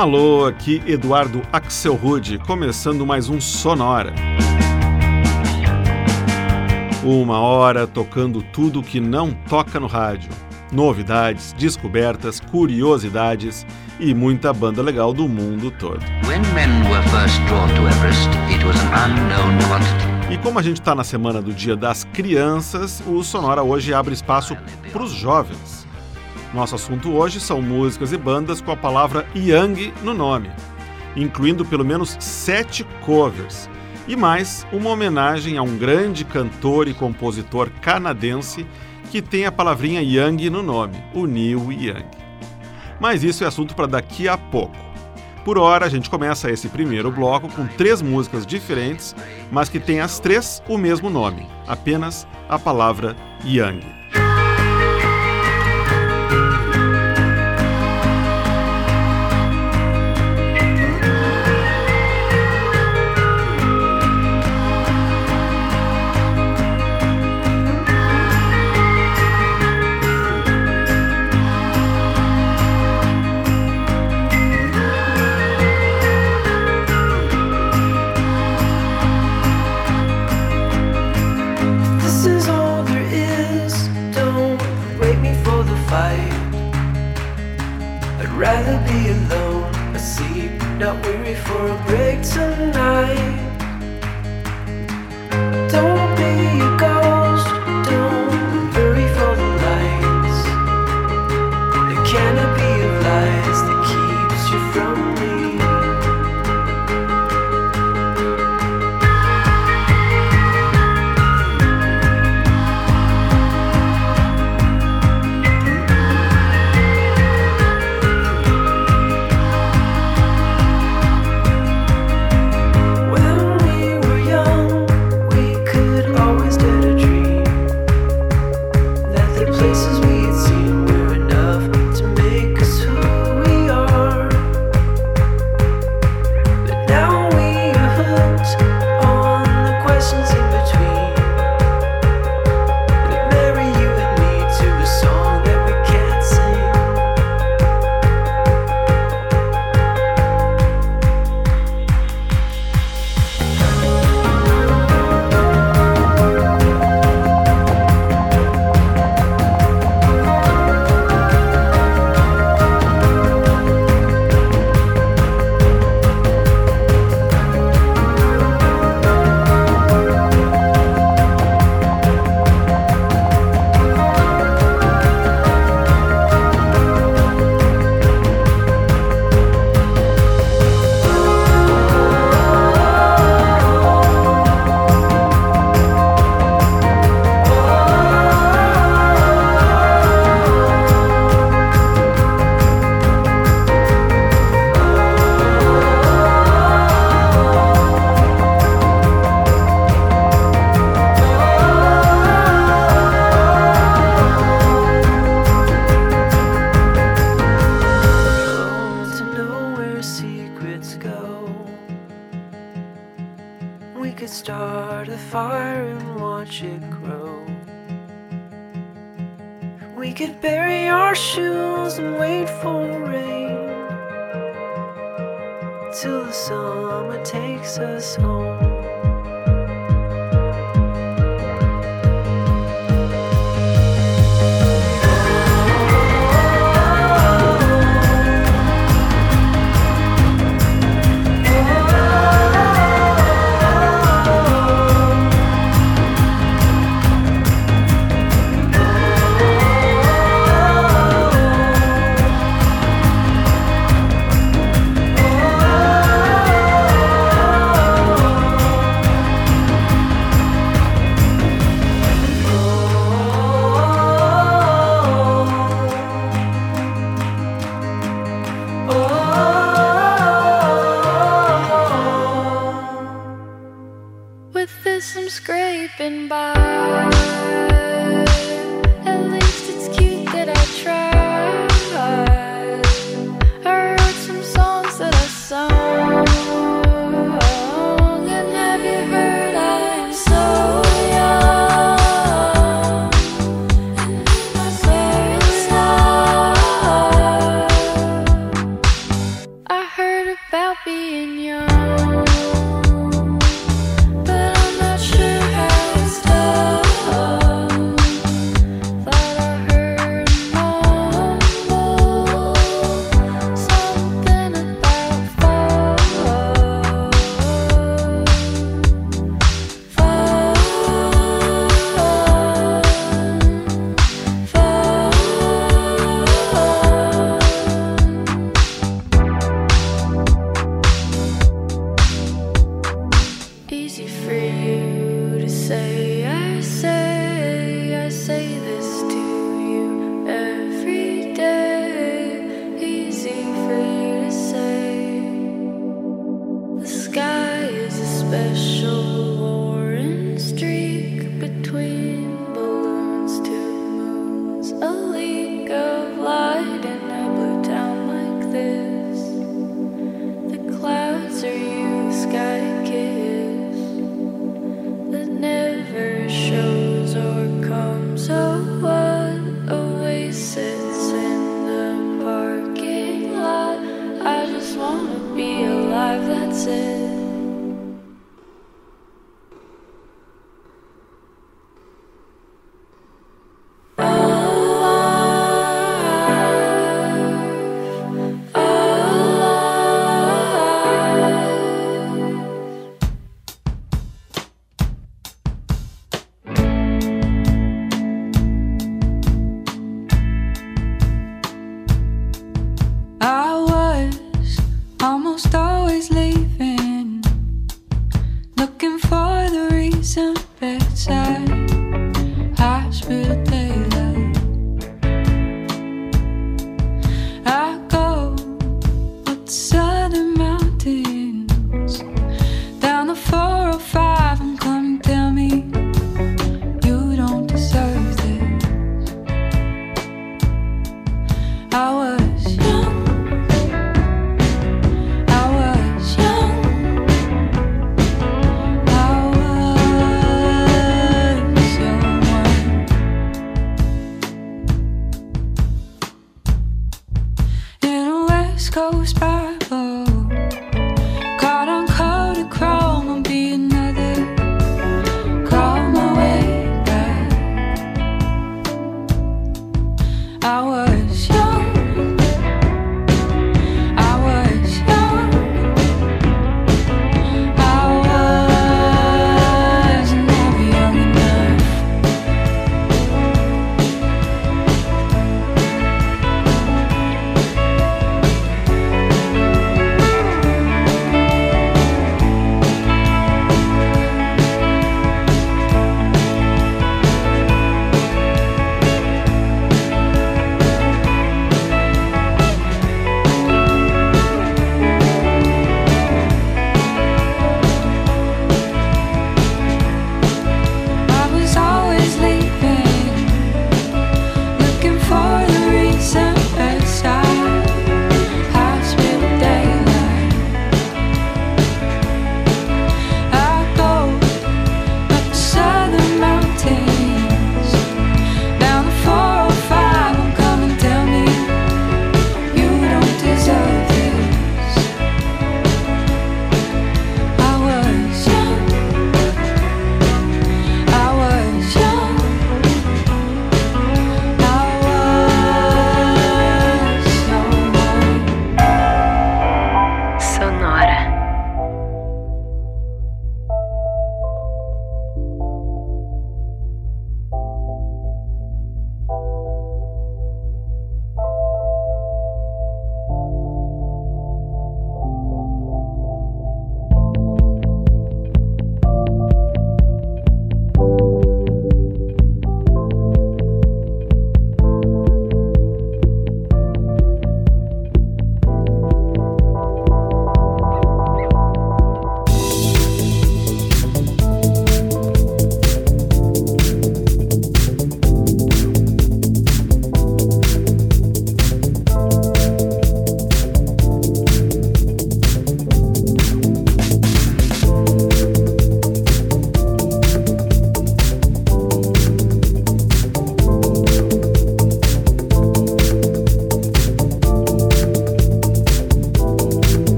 Alô, aqui Eduardo Axelrude, começando mais um Sonora. Uma hora tocando tudo que não toca no rádio. Novidades, descobertas, curiosidades e muita banda legal do mundo todo. E como a gente está na semana do Dia das Crianças, o Sonora hoje abre espaço para os jovens. Nosso assunto hoje são músicas e bandas com a palavra Young no nome, incluindo pelo menos sete covers e mais uma homenagem a um grande cantor e compositor canadense que tem a palavrinha Young no nome, o Neil Young. Mas isso é assunto para daqui a pouco. Por hora, a gente começa esse primeiro bloco com três músicas diferentes, mas que têm as três o mesmo nome, apenas a palavra Young. start a fire and watch it grow. We could bury our shoes and wait for rain till the summer takes us home.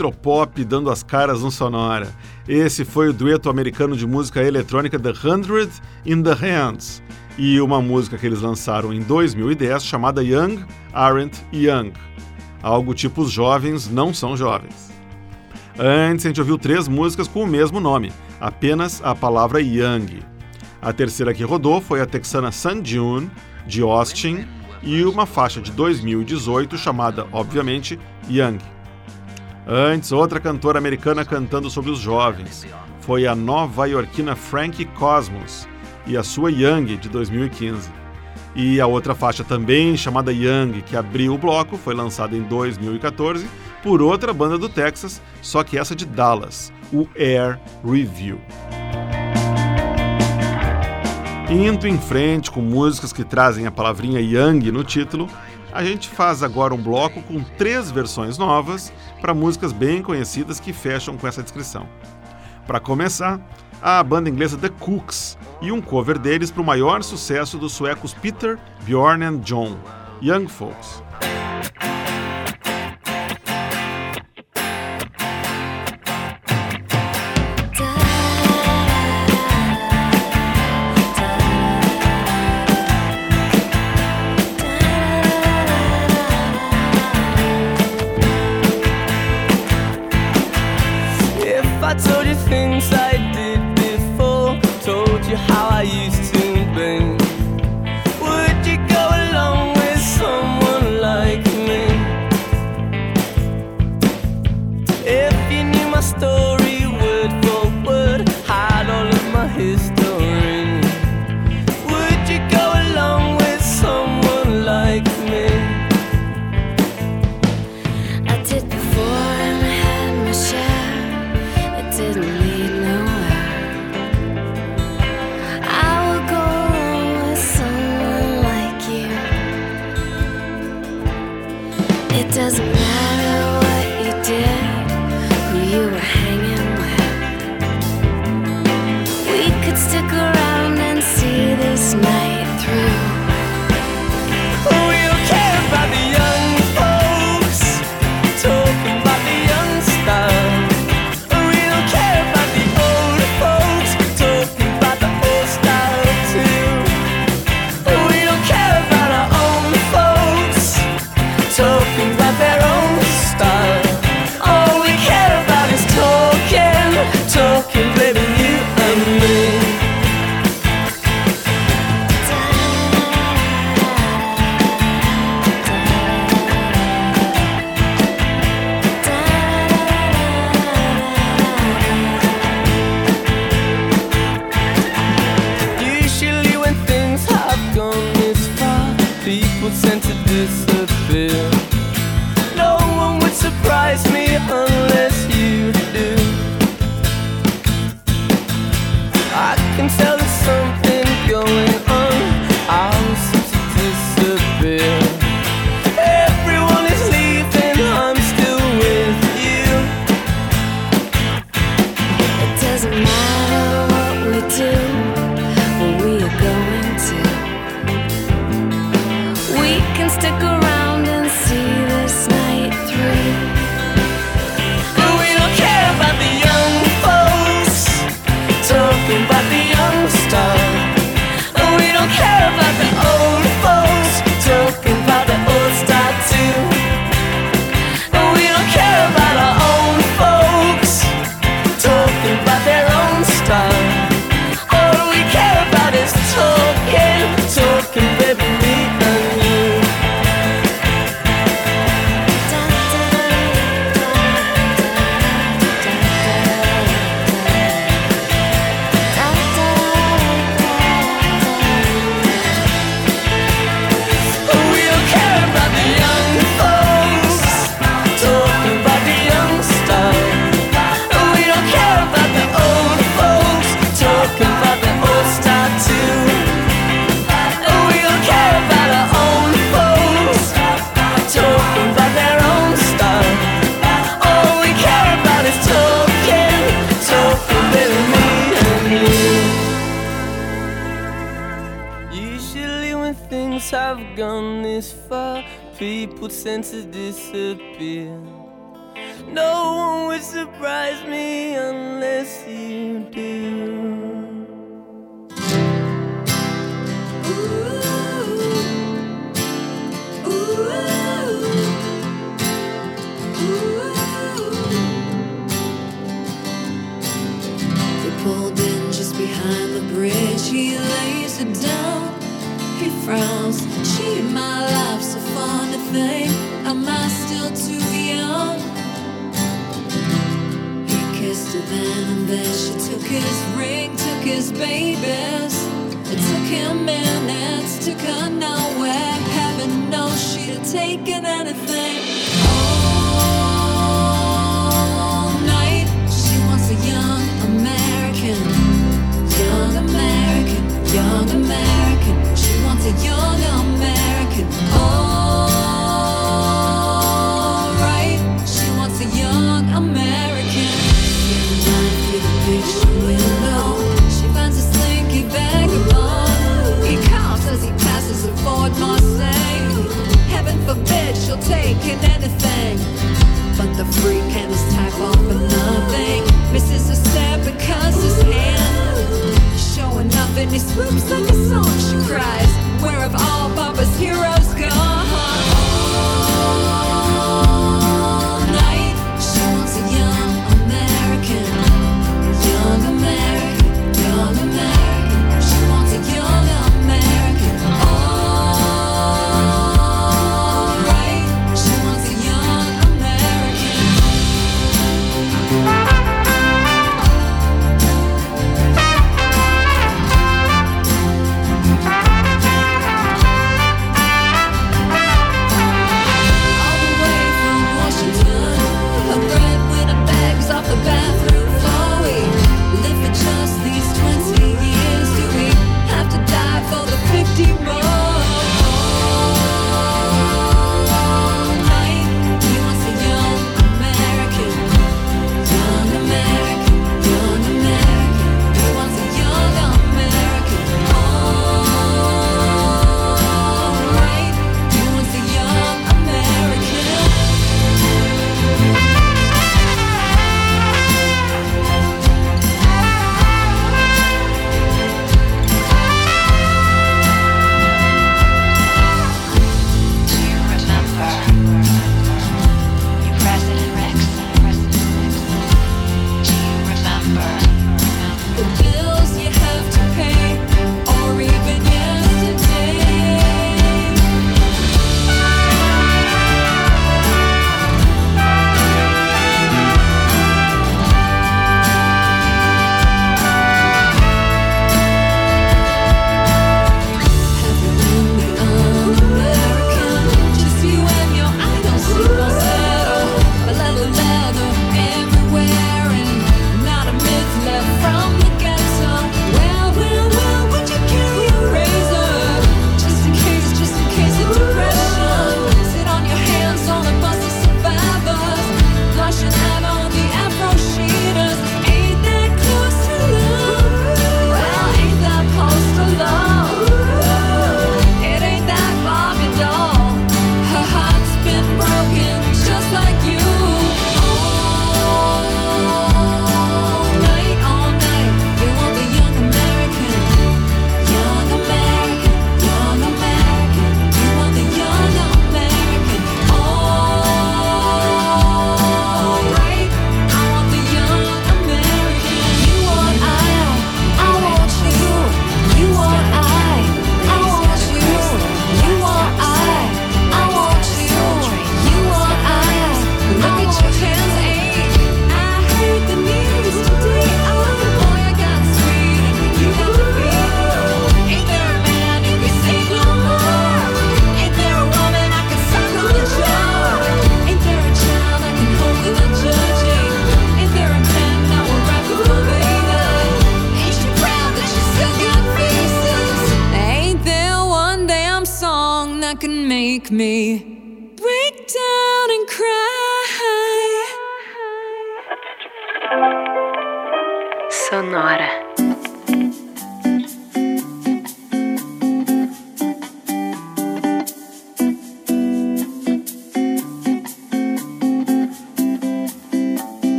Electropop dando as caras no Sonora. Esse foi o dueto americano de música eletrônica The Hundred in the Hands e uma música que eles lançaram em 2010 chamada Young Aren't Young. Algo tipo os jovens não são jovens. Antes, a gente ouviu três músicas com o mesmo nome, apenas a palavra Young. A terceira que rodou foi a texana Sun June, de Austin, e uma faixa de 2018 chamada, obviamente, Young. Antes, outra cantora americana cantando sobre os jovens foi a nova-iorquina Frankie Cosmos e a sua Young de 2015. E a outra faixa também chamada Young, que abriu o bloco, foi lançada em 2014 por outra banda do Texas, só que essa de Dallas, o Air Review. Indo em frente com músicas que trazem a palavrinha Young no título, a gente faz agora um bloco com três versões novas para músicas bem conhecidas que fecham com essa descrição. Para começar, a banda inglesa The Cooks e um cover deles para o maior sucesso dos suecos Peter, Bjorn and John, Young Folks. People tend to disappear. No one would surprise me unless you do. Just behind the bridge. He lays it down. He frowns. She, my life's Am I still too young? He kissed and she took his ring, took his babies. Took him minutes, took her nowhere. Heaven knows she'd have taken anything. All night, she wants a young American. Young American, young American. She wants a young American. Alright, and he swoops like a song. She cries, Where have all Papa's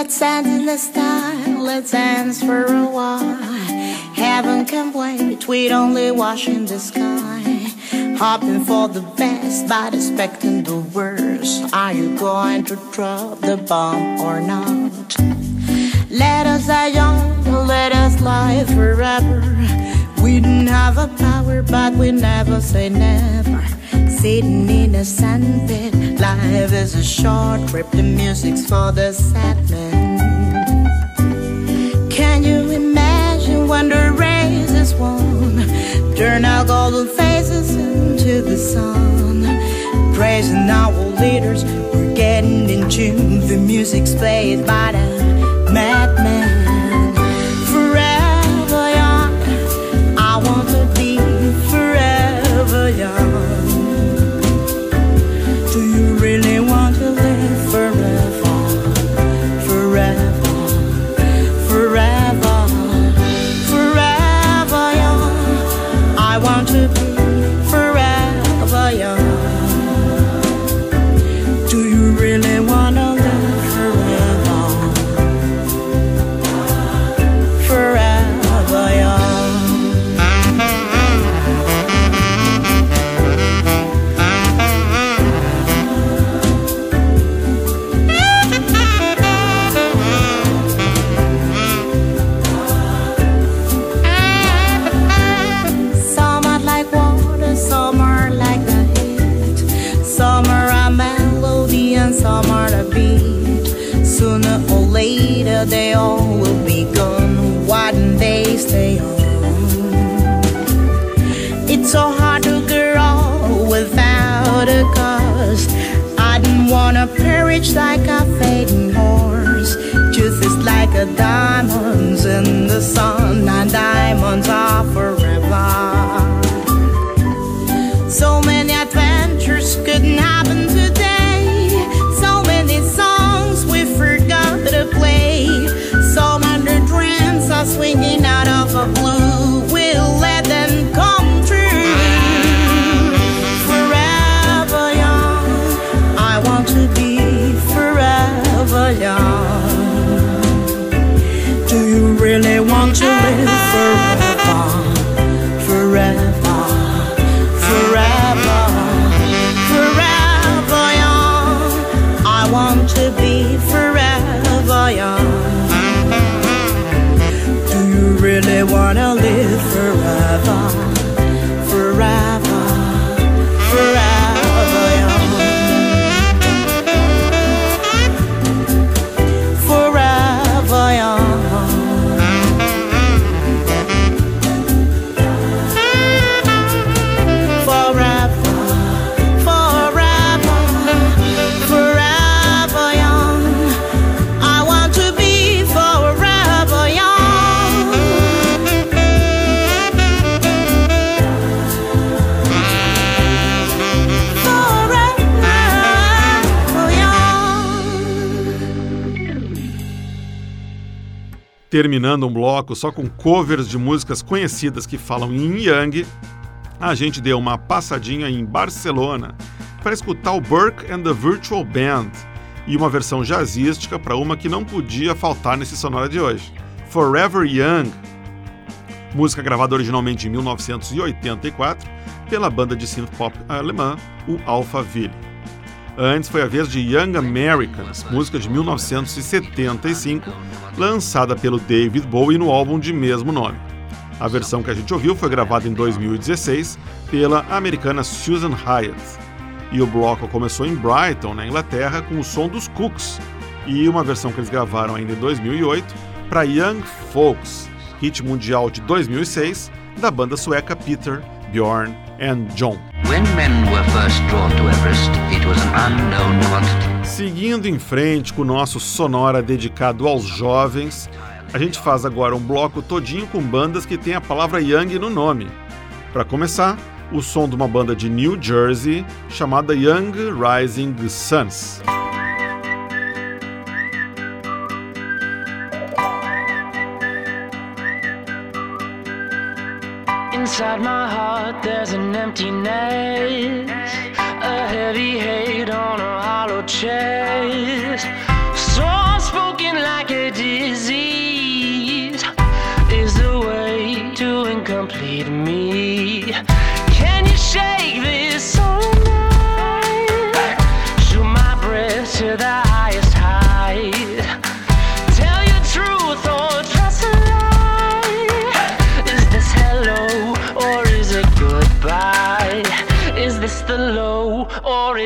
Let's dance in the style, let's dance for a while. Heaven can wait, we'd only wash in the sky. Hoping for the best, but expecting the worst. Are you going to drop the bomb or not? Let us die young, let us live forever. We don't have a power, but we never say never. Sitting in a sandpit, life is a short trip. The music's for the sad. Turn our golden faces into the sun. Praising our leaders, we're getting in tune. The music's played by the time. Terminando um bloco só com covers de músicas conhecidas que falam em Yang, a gente deu uma passadinha em Barcelona para escutar o Burke and the Virtual Band e uma versão jazzística para uma que não podia faltar nesse sonora de hoje, Forever Young, música gravada originalmente em 1984 pela banda de synth pop alemã, o Alphaville. Antes foi a vez de Young Americans, música de 1975, lançada pelo David Bowie no álbum de mesmo nome. A versão que a gente ouviu foi gravada em 2016 pela americana Susan Hyatt. E o bloco começou em Brighton, na Inglaterra, com o som dos Cooks, e uma versão que eles gravaram ainda em 2008 para Young Folks, hit mundial de 2006 da banda sueca Peter, Bjorn and John. When men were first drawn to Everest, it was an unknown quantity. Seguindo em frente com o nosso sonora dedicado aos jovens, a gente faz agora um bloco todinho com bandas que tem a palavra Young no nome. Para começar, o som de uma banda de New Jersey chamada Young Rising Suns. Inside my heart, there's an emptiness, a heavy hate on a hollow chest. So Unspoken like a disease is the way to incomplete me.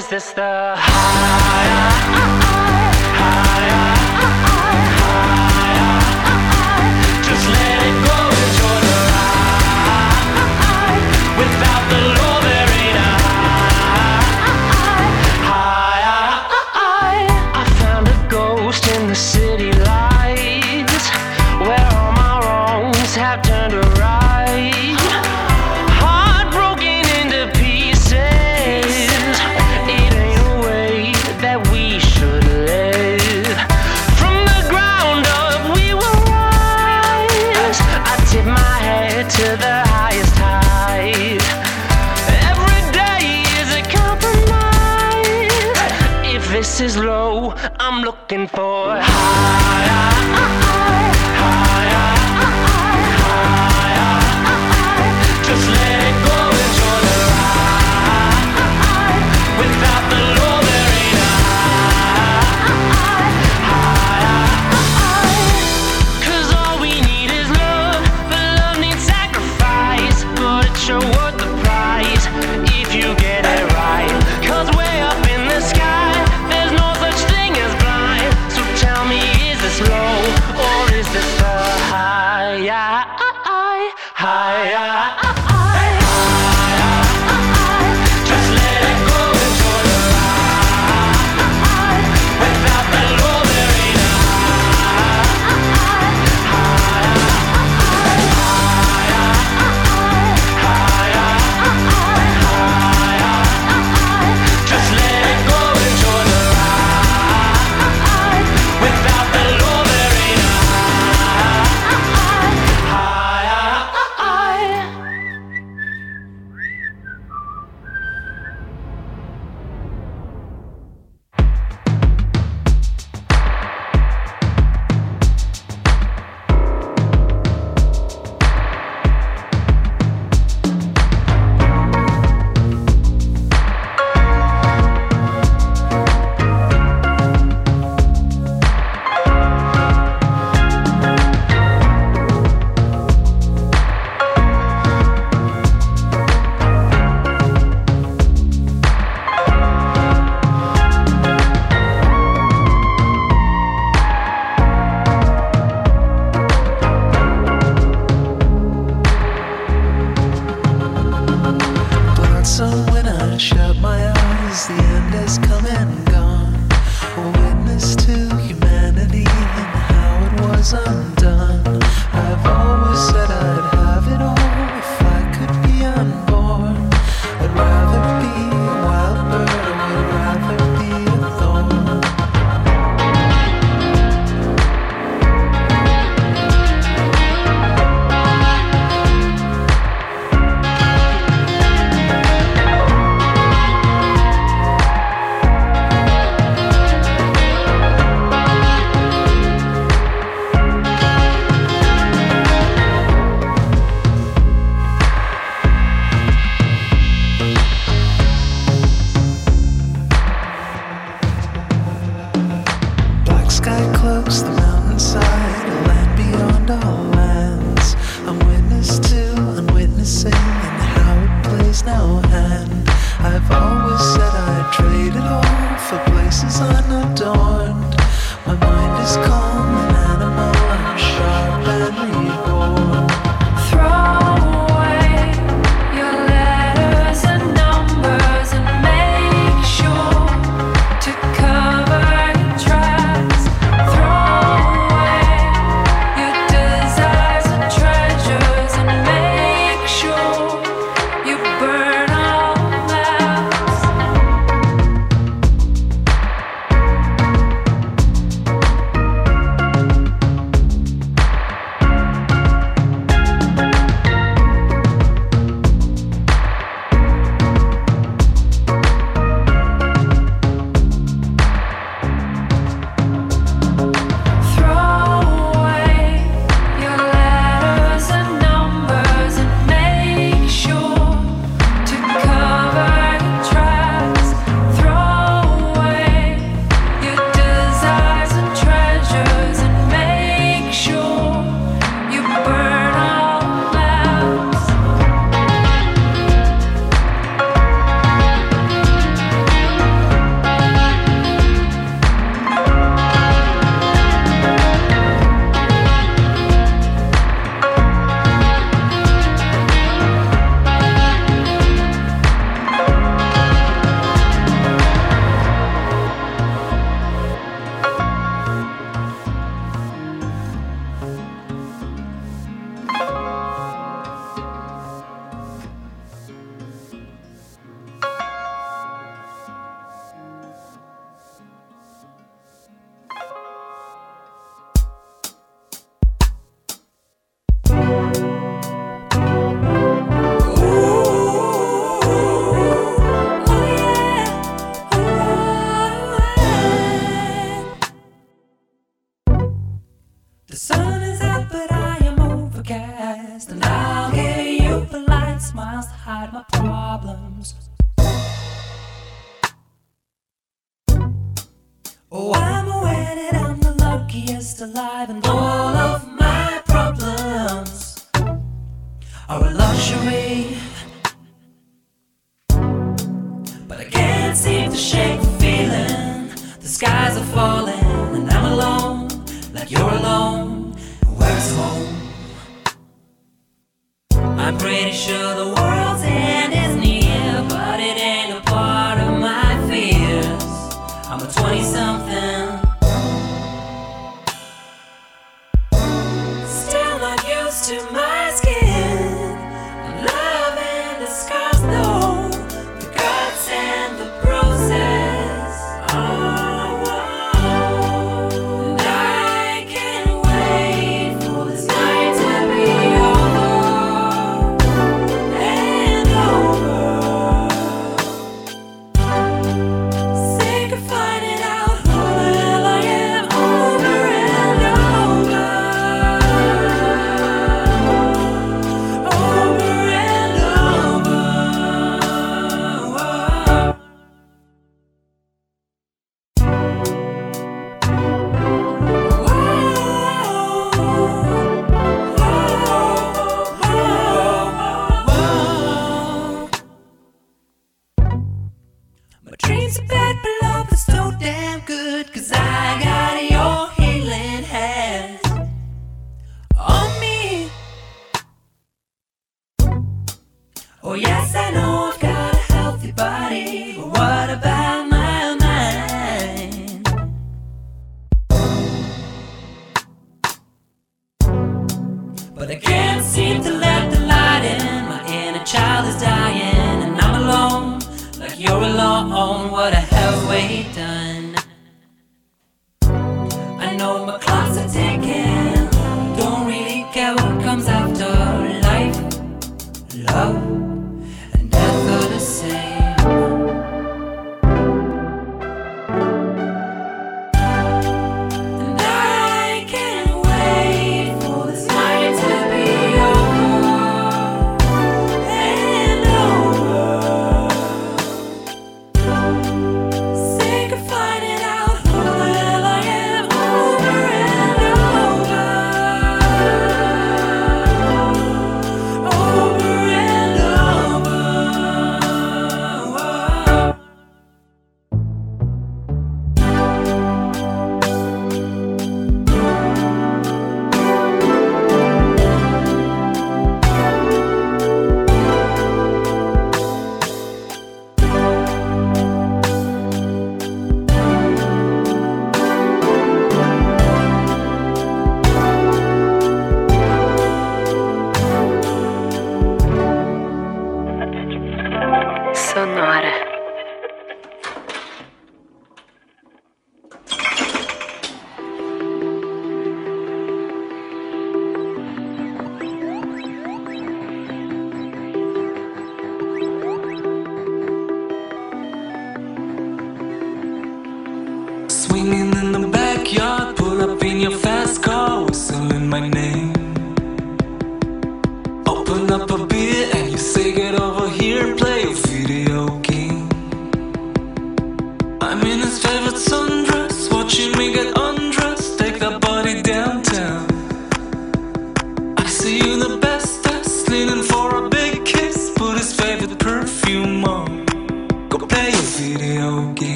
Is this the Just sky cloaks the mountainside,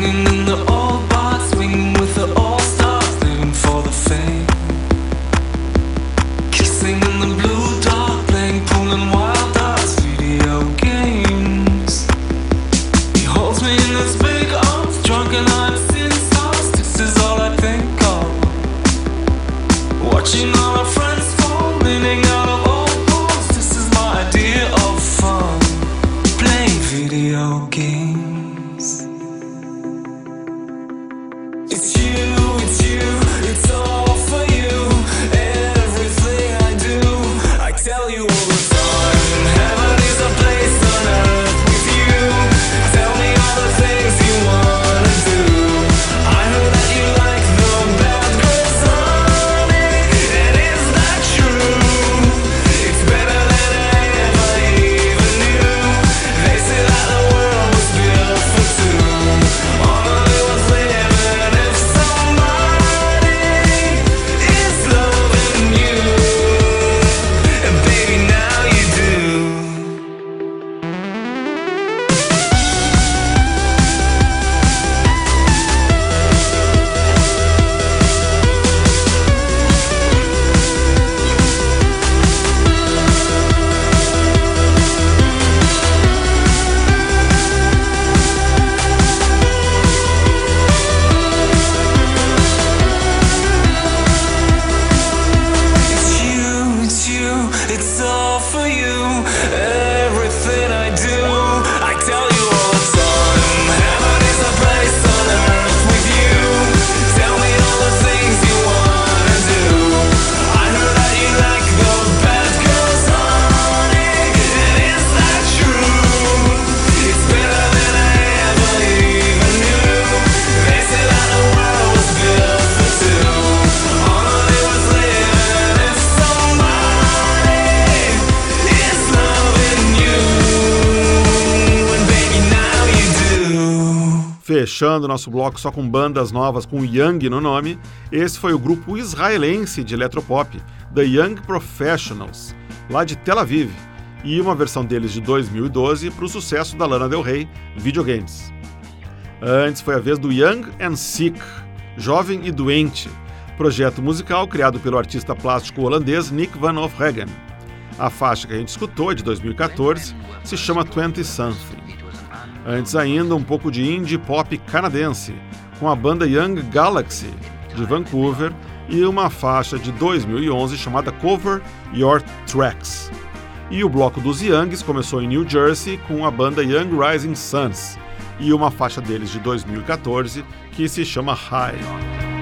singing in the old Fechando nosso bloco só com bandas novas com Young no nome, esse foi o grupo israelense de eletropop, The Young Professionals, lá de Tel Aviv, e uma versão deles de 2012 para o sucesso da Lana Del Rey, Videogames. Antes foi a vez do Young and Sick, Jovem e Doente, projeto musical criado pelo artista plástico holandês Nick van Hofregen. A faixa que a gente escutou, é de 2014, se chama 20 Something. Antes ainda, um pouco de indie pop canadense, com a banda Young Galaxy, de Vancouver, e uma faixa de 2011 chamada Cover Your Tracks. E o bloco dos Youngs começou em New Jersey com a banda Young Rising Suns, e uma faixa deles de 2014 que se chama High.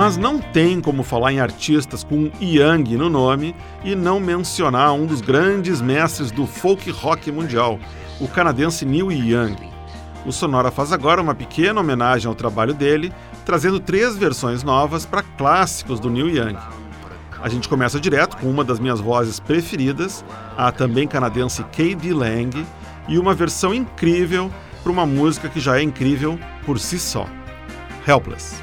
Mas não tem como falar em artistas com Yang no nome e não mencionar um dos grandes mestres do folk rock mundial, o canadense Neil Young. O Sonora faz agora uma pequena homenagem ao trabalho dele, trazendo três versões novas para clássicos do Neil Young. A gente começa direto com uma das minhas vozes preferidas, a também canadense K.D. Lang, e uma versão incrível para uma música que já é incrível por si só. Helpless.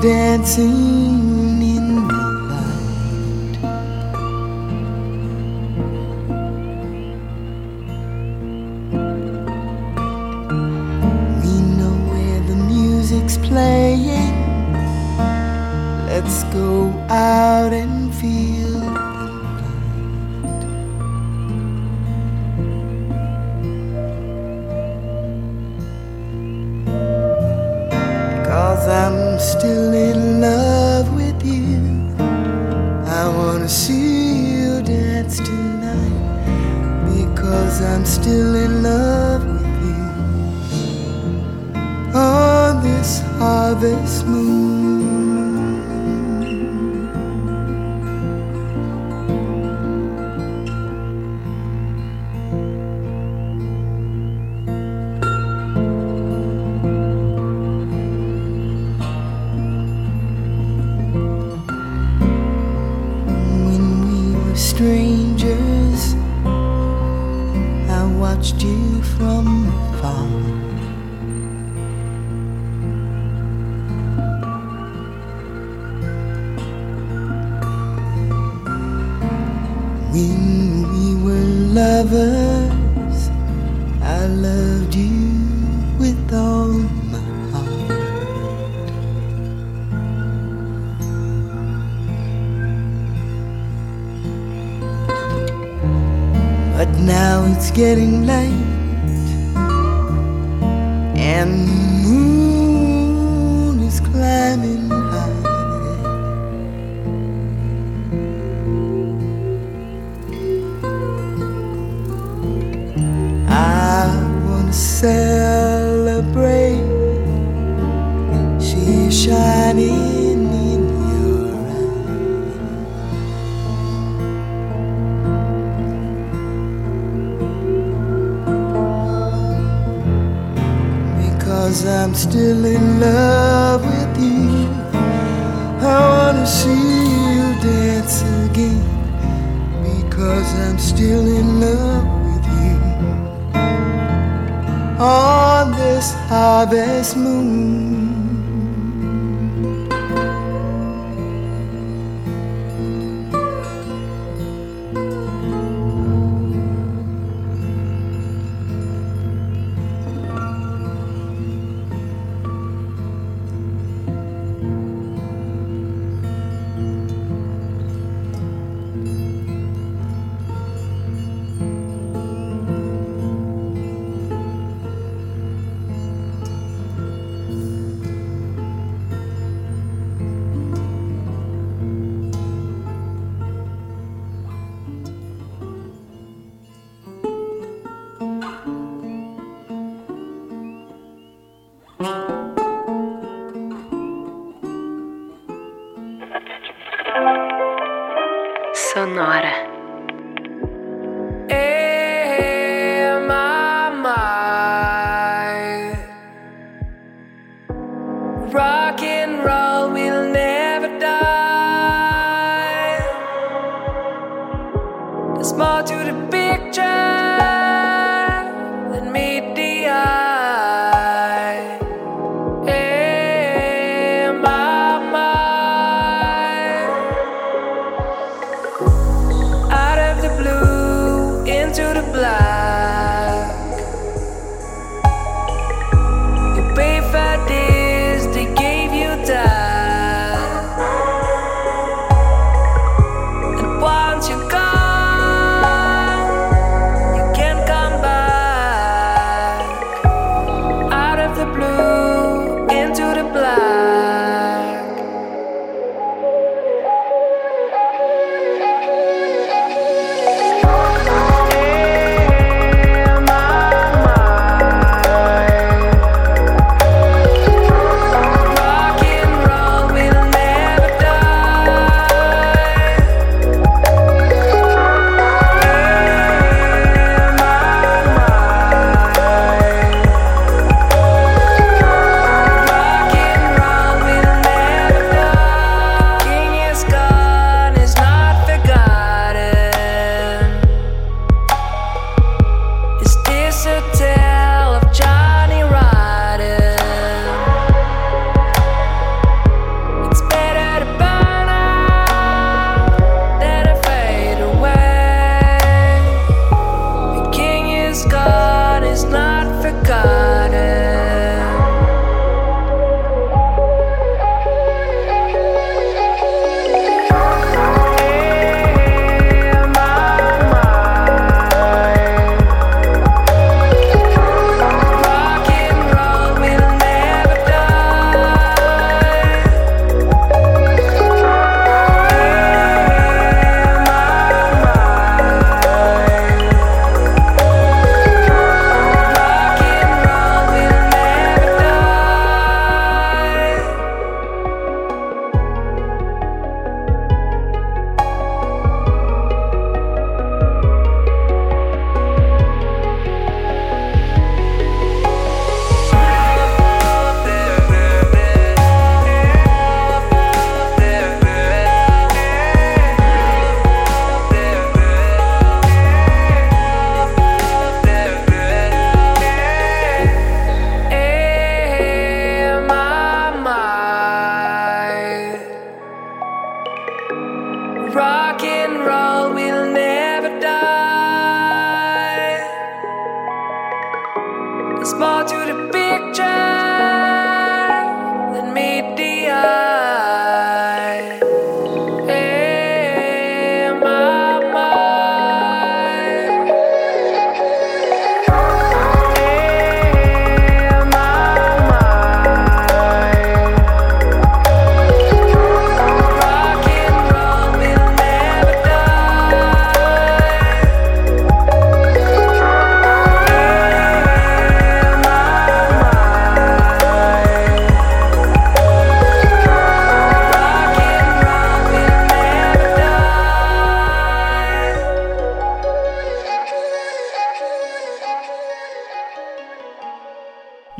dancing in the light. We know where the music's playing. Let's go out and getting moon.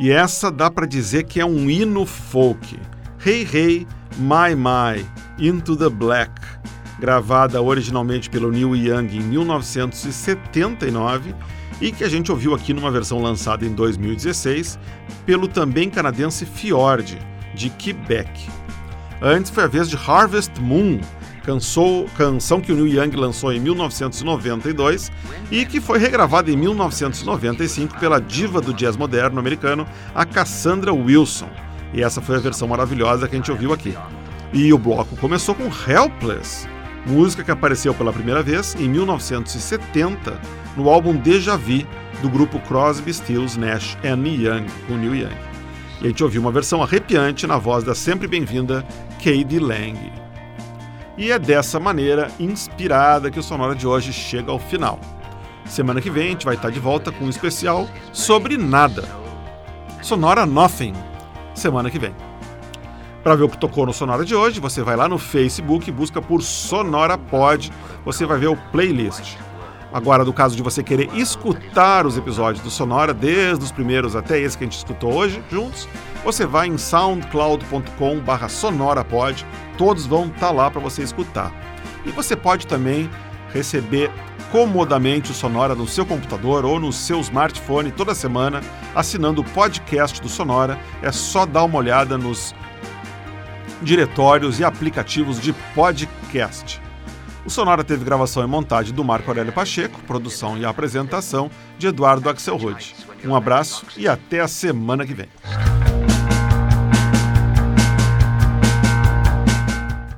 E essa dá pra dizer que é um hino folk. Hey Hey, My My, Into the Black, gravada originalmente pelo Neil Young em 1979 e que a gente ouviu aqui numa versão lançada em 2016 pelo também canadense Fjord, de Quebec. Antes foi a vez de Harvest Moon, canção, canção que o Neil Young lançou em 1992 e que foi regravada em 1995 pela diva do jazz moderno americano, a Cassandra Wilson. E essa foi a versão maravilhosa que a gente ouviu aqui. E o bloco começou com Helpless, música que apareceu pela primeira vez em 1970 no álbum Deja Vu do grupo Crosby, Stills, Nash Young, com Neil Young. E a gente ouviu uma versão arrepiante na voz da sempre bem-vinda Katie Lang. E é dessa maneira inspirada que o Sonora de hoje chega ao final. Semana que vem a gente vai estar de volta com um especial sobre nada. Sonora Nothing. Semana que vem. Para ver o que tocou no Sonora de hoje, você vai lá no Facebook e busca por Sonora Pod. Você vai ver o playlist. Agora, no caso de você querer escutar os episódios do Sonora, desde os primeiros até esse que a gente escutou hoje, juntos, você vai em soundcloud.com sonorapod. Todos vão estar lá para você escutar. E você pode também receber comodamente o Sonora no seu computador ou no seu smartphone toda semana, assinando o podcast do Sonora. É só dar uma olhada nos diretórios e aplicativos de podcast. O Sonora teve gravação e montagem do Marco Aurélio Pacheco, produção e apresentação de Eduardo Axelrod. Um abraço e até a semana que vem.